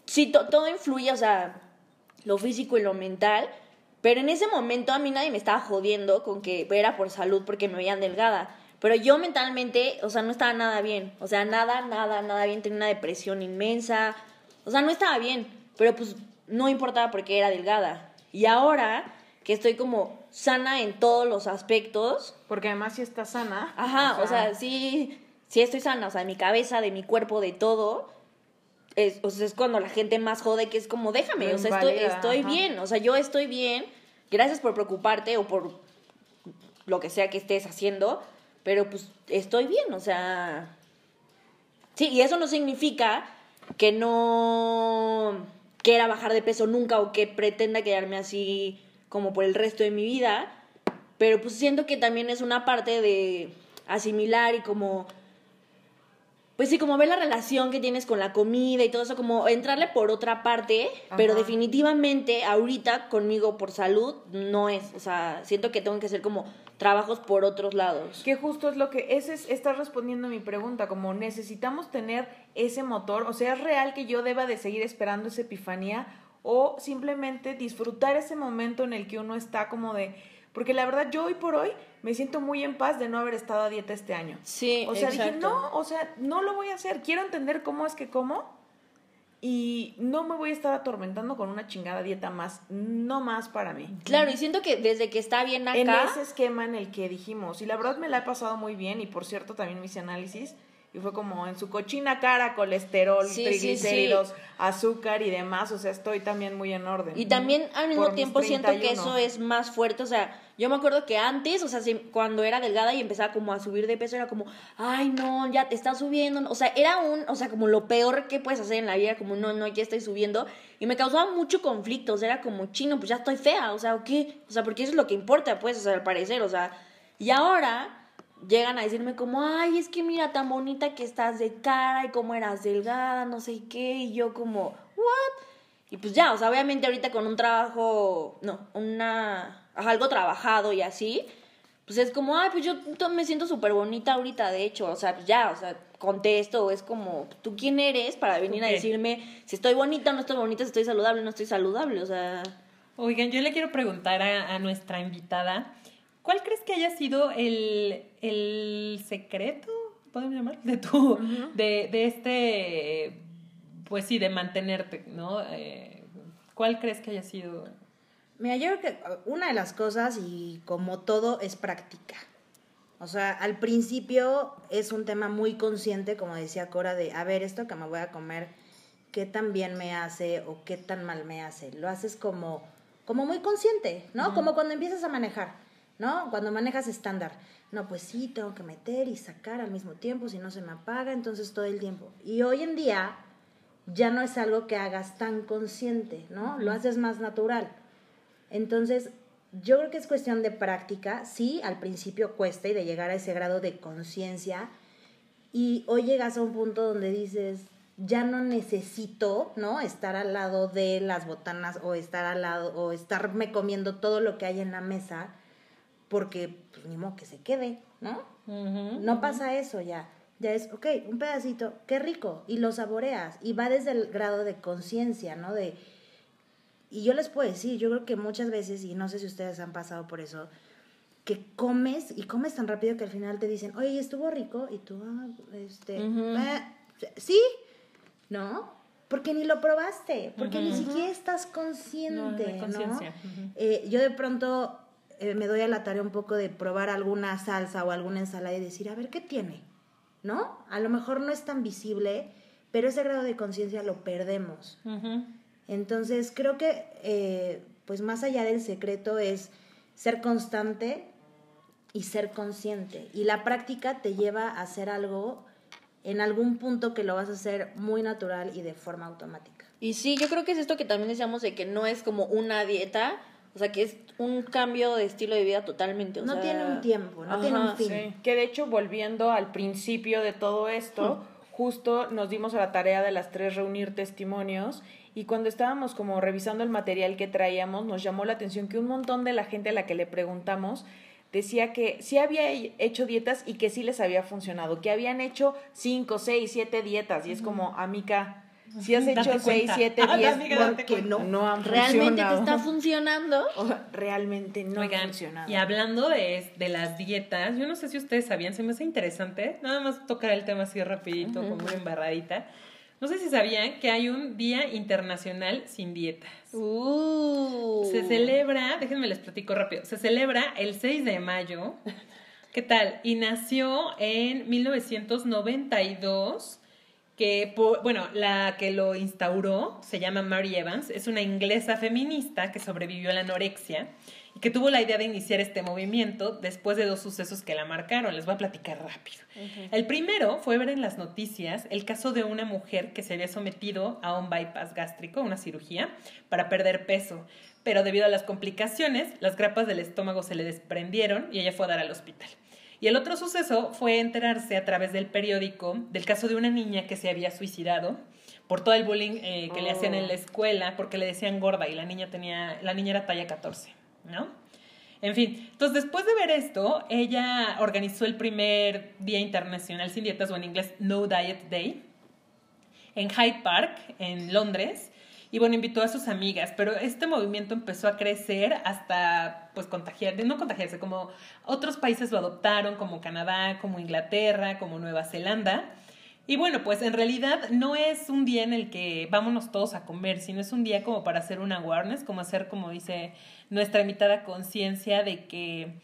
Sí, to- todo influye, o sea, lo físico y lo mental. Pero en ese momento a mí nadie me estaba jodiendo con que era por salud porque me veían delgada. Pero yo mentalmente, o sea, no estaba nada bien. O sea, nada, nada, nada bien. Tenía una depresión inmensa. O sea, no estaba bien. Pero pues no importaba porque era delgada. Y ahora que estoy como sana en todos los aspectos. Porque además si está sana. Ajá, o sea, sí, sí estoy sana, o sea, de mi cabeza, de mi cuerpo, de todo. Es, o sea, es cuando la gente más jode que es como, déjame, o sea, estoy, invalida, estoy ajá. bien, o sea, yo estoy bien, gracias por preocuparte o por lo que sea que estés haciendo, pero pues estoy bien, o sea... Sí, y eso no significa que no quiera bajar de peso nunca o que pretenda quedarme así como por el resto de mi vida, pero pues siento que también es una parte de asimilar y como pues sí, como ver la relación que tienes con la comida y todo eso, como entrarle por otra parte, pero definitivamente ahorita conmigo por salud no es, o sea, siento que tengo que hacer como trabajos por otros lados. Que justo es lo que, ese es, estás respondiendo a mi pregunta, como necesitamos tener ese motor, o sea, ¿es real que yo deba de seguir esperando esa epifanía o simplemente disfrutar ese momento en el que uno está como de, porque la verdad yo hoy por hoy me siento muy en paz de no haber estado a dieta este año. Sí, O sea, dije, no, o sea, no lo voy a hacer, quiero entender cómo es que como y no me voy a estar atormentando con una chingada dieta más, no más para mí. Claro, y siento que desde que está bien acá, En ese esquema en el que dijimos, y la verdad me la he pasado muy bien, y por cierto también me hice análisis, y fue como en su cochina cara, colesterol, Sí, sí, triglicéridos, azúcar y demás, o sea, estoy también muy en orden. Y también al mismo tiempo siento que 31. eso es más fuerte, o sea, yo me acuerdo que antes, o sea, cuando era delgada y empezaba como a subir de peso, era como, ay, no, ya te está subiendo, o sea, era un, o sea, como lo peor que puedes hacer en la vida, como, no, no, ya estoy subiendo, y me causaba mucho conflicto, o sea, era como, chino, pues ya estoy fea, o sea, ¿o qué? O sea, porque eso es lo que importa, pues, o sea, al parecer, o sea, y ahora llegan a decirme como, ay, es que mira tan bonita que estás de cara y cómo eras delgada, no sé qué, y yo como, what? Y pues ya, o sea, obviamente ahorita con un trabajo, no, una, algo trabajado y así, pues es como, ay, pues yo me siento súper bonita ahorita, de hecho, o sea, pues ya, o sea, contesto, es como, ¿tú quién eres para venir a decirme si estoy bonita o no estoy bonita, si estoy saludable no estoy saludable? O sea, Oigan, yo le quiero preguntar a, a nuestra invitada, ¿cuál crees que haya sido el, el secreto, podemos llamar, de tu, de, de este, pues sí, de mantenerte, ¿no? Eh, ¿Cuál crees que haya sido? Mira, yo creo que uh, una de las cosas, y como todo, es práctica. O sea, al principio es un tema muy consciente, como decía Cora, de, a ver, esto que me voy a comer, ¿qué tan bien me hace o qué tan mal me hace? Lo haces como, como muy consciente, ¿no? Como cuando empiezas a manejar, ¿no? Cuando manejas estándar. No, pues sí, tengo que meter y sacar al mismo tiempo, si no se me apaga, entonces todo el tiempo. Y hoy en día ya no es algo que hagas tan consciente, ¿no? Lo haces más natural. Entonces, yo creo que es cuestión de práctica. Sí, al principio cuesta y de llegar a ese grado de conciencia. Y hoy llegas a un punto donde dices, ya no necesito, ¿no? Estar al lado de las botanas o estar al lado o estarme comiendo todo lo que hay en la mesa porque, pues, ni modo que se quede, ¿no? No pasa eso ya. Ya es, ok, un pedacito, qué rico, y lo saboreas. Y va desde el grado de conciencia, ¿no? De, y yo les puedo decir, yo creo que muchas veces, y no sé si ustedes han pasado por eso, que comes y comes tan rápido que al final te dicen, oye, ¿estuvo rico? Y tú, ah, este, "Eh, sí, ¿no? Porque ni lo probaste, porque ni siquiera estás consciente, No, ¿no? Eh, yo de pronto eh, me doy a la tarea un poco de probar alguna salsa o alguna ensalada y decir, a ver, ¿qué tiene? ¿No? A lo mejor no es tan visible, pero ese grado de conciencia lo perdemos. Entonces, creo que, eh, pues más allá del secreto es ser constante y ser consciente. Y la práctica te lleva a hacer algo en algún punto que lo vas a hacer muy natural y de forma automática. Y sí, yo creo que es esto que también decíamos de que no es como una dieta, o sea, que es un cambio de estilo de vida totalmente. o No sea, tiene un tiempo, no tiene un fin. Sí, que de hecho volviendo al principio de todo esto, justo nos dimos a la tarea de las tres reunir testimonios y cuando estábamos como revisando el material que traíamos nos llamó la atención que un montón de la gente a la que le preguntamos decía que sí había hecho dietas y que sí les había funcionado, que habían hecho cinco, seis, siete dietas y es como, amiga, si has <laughs> Date hecho seis, cuenta. siete, <laughs> Ah, diez, amiga, date porque cuenta. no, no han ¿Realmente te está funcionando? O sea, realmente no ha Oigan, funcionado. y hablando de, de las dietas, yo no sé si ustedes sabían, se me hace interesante, nada más tocar el tema así rapidito, como una embarradita, No sé si sabían que hay un Día Internacional sin Dietas. Uh. Se celebra, déjenme les platico rápido, se celebra el 6 de mayo. ¿Qué tal? Y nació en 1992, que, bueno, la que lo instauró se llama Mary Evans, es una inglesa feminista que sobrevivió a la anorexia y que tuvo la idea de iniciar este movimiento después de dos sucesos que la marcaron. Les voy a platicar rápido. El primero fue ver en las noticias el caso de una mujer que se había sometido a un bypass gástrico, una cirugía, para perder peso. Pero debido a las complicaciones, las grapas del estómago se le desprendieron y ella fue a dar al hospital. Y el otro suceso fue enterarse a través del periódico del caso de una niña que se había suicidado por todo el bullying eh, que le hacían en la escuela porque le decían gorda y la niña tenía la niña era talla 14, ¿no? En fin, entonces después de ver esto, ella organizó el primer Día Internacional sin Dietas o en inglés No Diet Day en Hyde Park, en Londres. Y bueno, invitó a sus amigas, pero este movimiento empezó a crecer hasta, pues, contagiar, no contagiarse, como otros países lo adoptaron, como Canadá, como Inglaterra, como Nueva Zelanda. Y bueno, pues en realidad no es un día en el que vámonos todos a comer, sino es un día como para hacer un awareness, como hacer, como dice nuestra invitada, conciencia de que,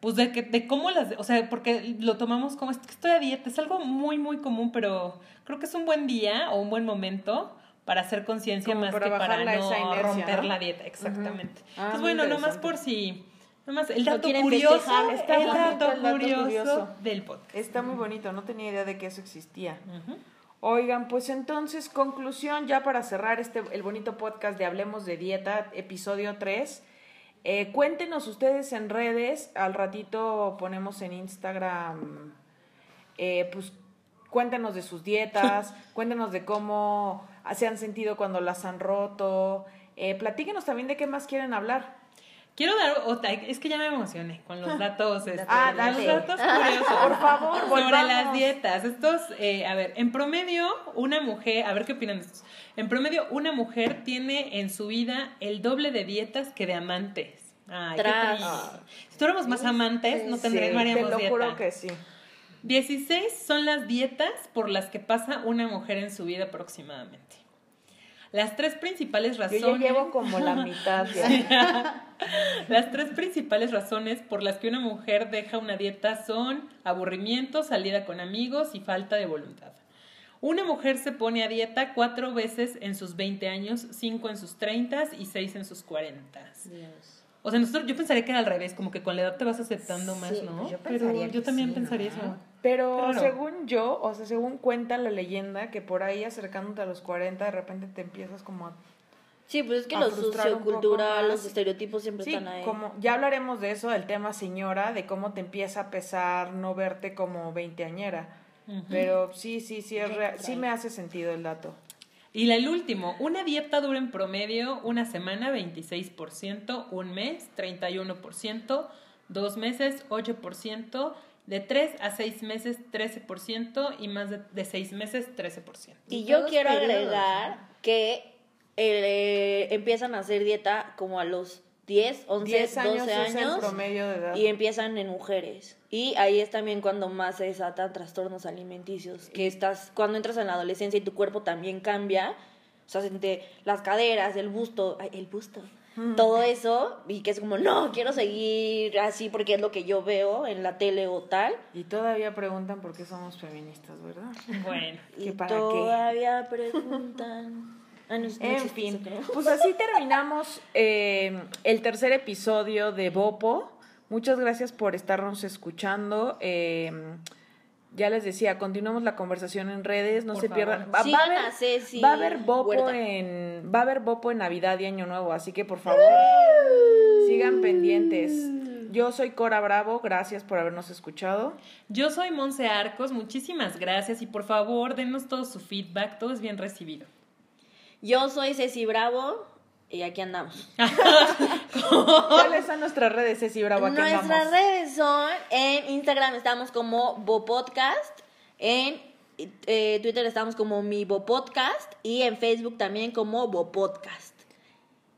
pues de, que, de cómo las, o sea, porque lo tomamos como, "Es que estoy a dieta, es algo muy, muy común, pero creo que es un buen día o un buen momento para hacer conciencia más para que para no inercia, romper ¿no? la dieta, exactamente. Ah, Entonces, bueno, nomás por si, nomás el dato curioso, está el dato el dato curioso, curioso. del podcast. Está muy bonito, no tenía idea de que eso existía. Oigan, pues entonces, conclusión ya para cerrar este el bonito podcast de Hablemos de Dieta, episodio 3. Eh, cuéntenos ustedes en redes, al ratito ponemos en Instagram, eh, pues cuéntenos de sus dietas, <laughs> cuéntenos de cómo se han sentido cuando las han roto, eh, platíquenos también de qué más quieren hablar. Quiero dar otra, es que ya me emocioné con los <laughs> datos, este, Ah, los dale. datos <laughs> curiosos. Por favor, sobre volvamos. las dietas. Estos, eh, a ver, en promedio, una mujer, a ver qué opinan de estos. En promedio, una mujer tiene en su vida el doble de dietas que de amantes. Ay, qué. Si tuviéramos más amantes, no tendríamos Sí, te lo dieta. juro que sí. 16 son las dietas por las que pasa una mujer en su vida aproximadamente. Las tres principales Yo razones. ya llevo como la <laughs> mitad. ya. Las tres principales razones por las que una mujer deja una dieta son aburrimiento, salida con amigos y falta de voluntad. Una mujer se pone a dieta cuatro veces en sus 20 años, cinco en sus 30 y seis en sus 40. O sea, nosotros, yo pensaría que era al revés, como que con la edad te vas aceptando más, ¿no? pues yo Pero pensaría yo también sí, pensaría ¿no? eso. Pero Claro. según yo, o sea, según cuenta la leyenda, que por ahí acercándote a los 40, de repente te empiezas como a... Sí, pues es que lo sociocultural, los estereotipos siempre Sí, están ahí. como ya hablaremos de eso, del tema señora, de cómo te empieza a pesar no verte como veinteañera. Pero sí, sí, sí, es real- sí me hace sentido el dato. Y la- el último, una dieta dura en promedio una semana 26%, un mes 31%, dos meses 8%, de tres a seis meses 13% y más de, de seis meses 13%. Y yo quiero periodos, agregar que eh, empiezan a hacer dieta como a los 10, 11, 10 años 12 es el años promedio de edad. y empiezan en mujeres. Y ahí es también cuando más se desatan trastornos alimenticios, que estás cuando entras en la adolescencia y tu cuerpo también cambia, o sea, siente las caderas, el busto, ay, el busto. Todo eso, y que es como, no, quiero seguir así porque es lo que yo veo en la tele o tal. Y todavía preguntan por qué somos feministas, ¿verdad? Bueno, ¿Que <laughs> Y para qué? todavía preguntan. <laughs> Ah, no, no En fin, eso, pues así terminamos eh, el tercer episodio de Bopo. Muchas gracias por estarnos escuchando. Eh, ya les decía, continuamos la conversación en redes, no Por se favor. pierdan. Va, va a haber, Ceci va a haber Bopo Huerta. en va a haber Bopo en Navidad y Año Nuevo, así que por favor sigan pendientes. Yo soy Cora Bravo, gracias por habernos escuchado. yo soy Monse Arcos, muchísimas gracias y por favor denos todo su feedback, todo es bien recibido. Yo soy Ceci Bravo y aquí andamos. <laughs> ¿Cuáles son nuestras redes, Ceci Bravo? Aquí Nuestras andamos. redes son en Instagram estamos como Bopodcast, en eh, Twitter estamos como mi Bopodcast y en Facebook también como Bopodcast.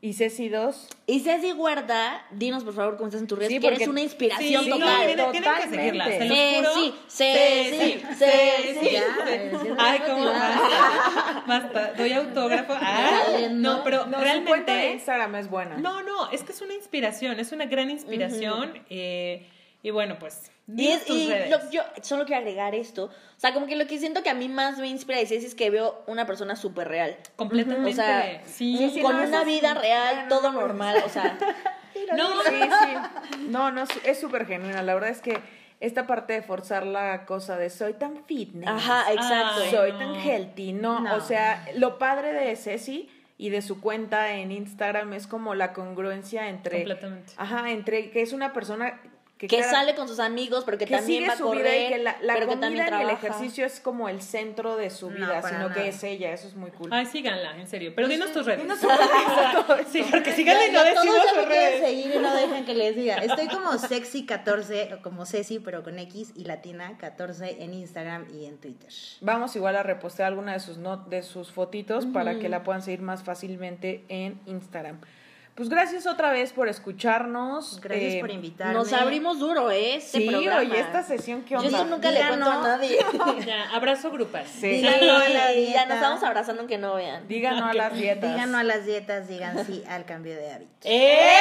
Y Ceci 2. Y Ceci Huerta, dinos por favor cómo estás en tus redes, Sí, que eres porque- una inspiración Sí, total. no, tienen, tienen que seguirla, se los juro. Ceci, Ceci, Ay, cómo motivada. basta. Basta, doy autógrafo. Ah, no, pero No, su cuenta de realmente. Instagram es buena. No, no, es que es una inspiración, es una gran inspiración. eh, y bueno, pues. Y, es, tus y redes. lo- yo solo quiero agregar esto. O sea, como que lo que siento que a mí más me inspira de Ceci es que veo una persona súper real. Completamente. O sea, sí. con no, una sí. vida real, todo no, normal. O sea, <laughs> No, Sí, sí. No, no, es- es súper genuina. La verdad es que esta parte de forzar la cosa de soy tan fitness. ajá, exacto. Ay, soy no. tan healthy. No, No. o sea, lo padre de Ceci y de su cuenta en Instagram es como la congruencia entre. Completamente. Ajá, entre que es una persona que, que sale con sus amigos, pero que, que también sigue va a su correr, vida y que la, la pero que comida también y el ejercicio es como el centro de su No, vida, para sino que nada. es ella. Eso es muy cool. Ay, síganla, en serio. Pero dinos tus redes. Dinos tus redes. <laughs> Sí, porque síganla y no decimos ya sus me quieren redes. seguir y no dejan que les diga. Estoy como <laughs> sexy14, o como Ceci, pero con X y latina 14 en Instagram y en Twitter. Vamos igual a repostear alguna de sus not de sus fotitos para que la puedan seguir más fácilmente en Instagram. Pues gracias otra vez por escucharnos. Gracias Eh, por invitarme. Nos abrimos duro, ¿eh? Este Sí, programa. oye, esta sesión, ¿qué Yo onda? eso nunca le cuento no. a nadie. <laughs> <laughs> Ya, abrazo grupal. Sí. Digan no a la Sí, ya dieta. nos estamos abrazando aunque no vean. Digan no a las dietas. Digan no a las <laughs> dietas, digan sí al cambio de hábitos. ¡Eh!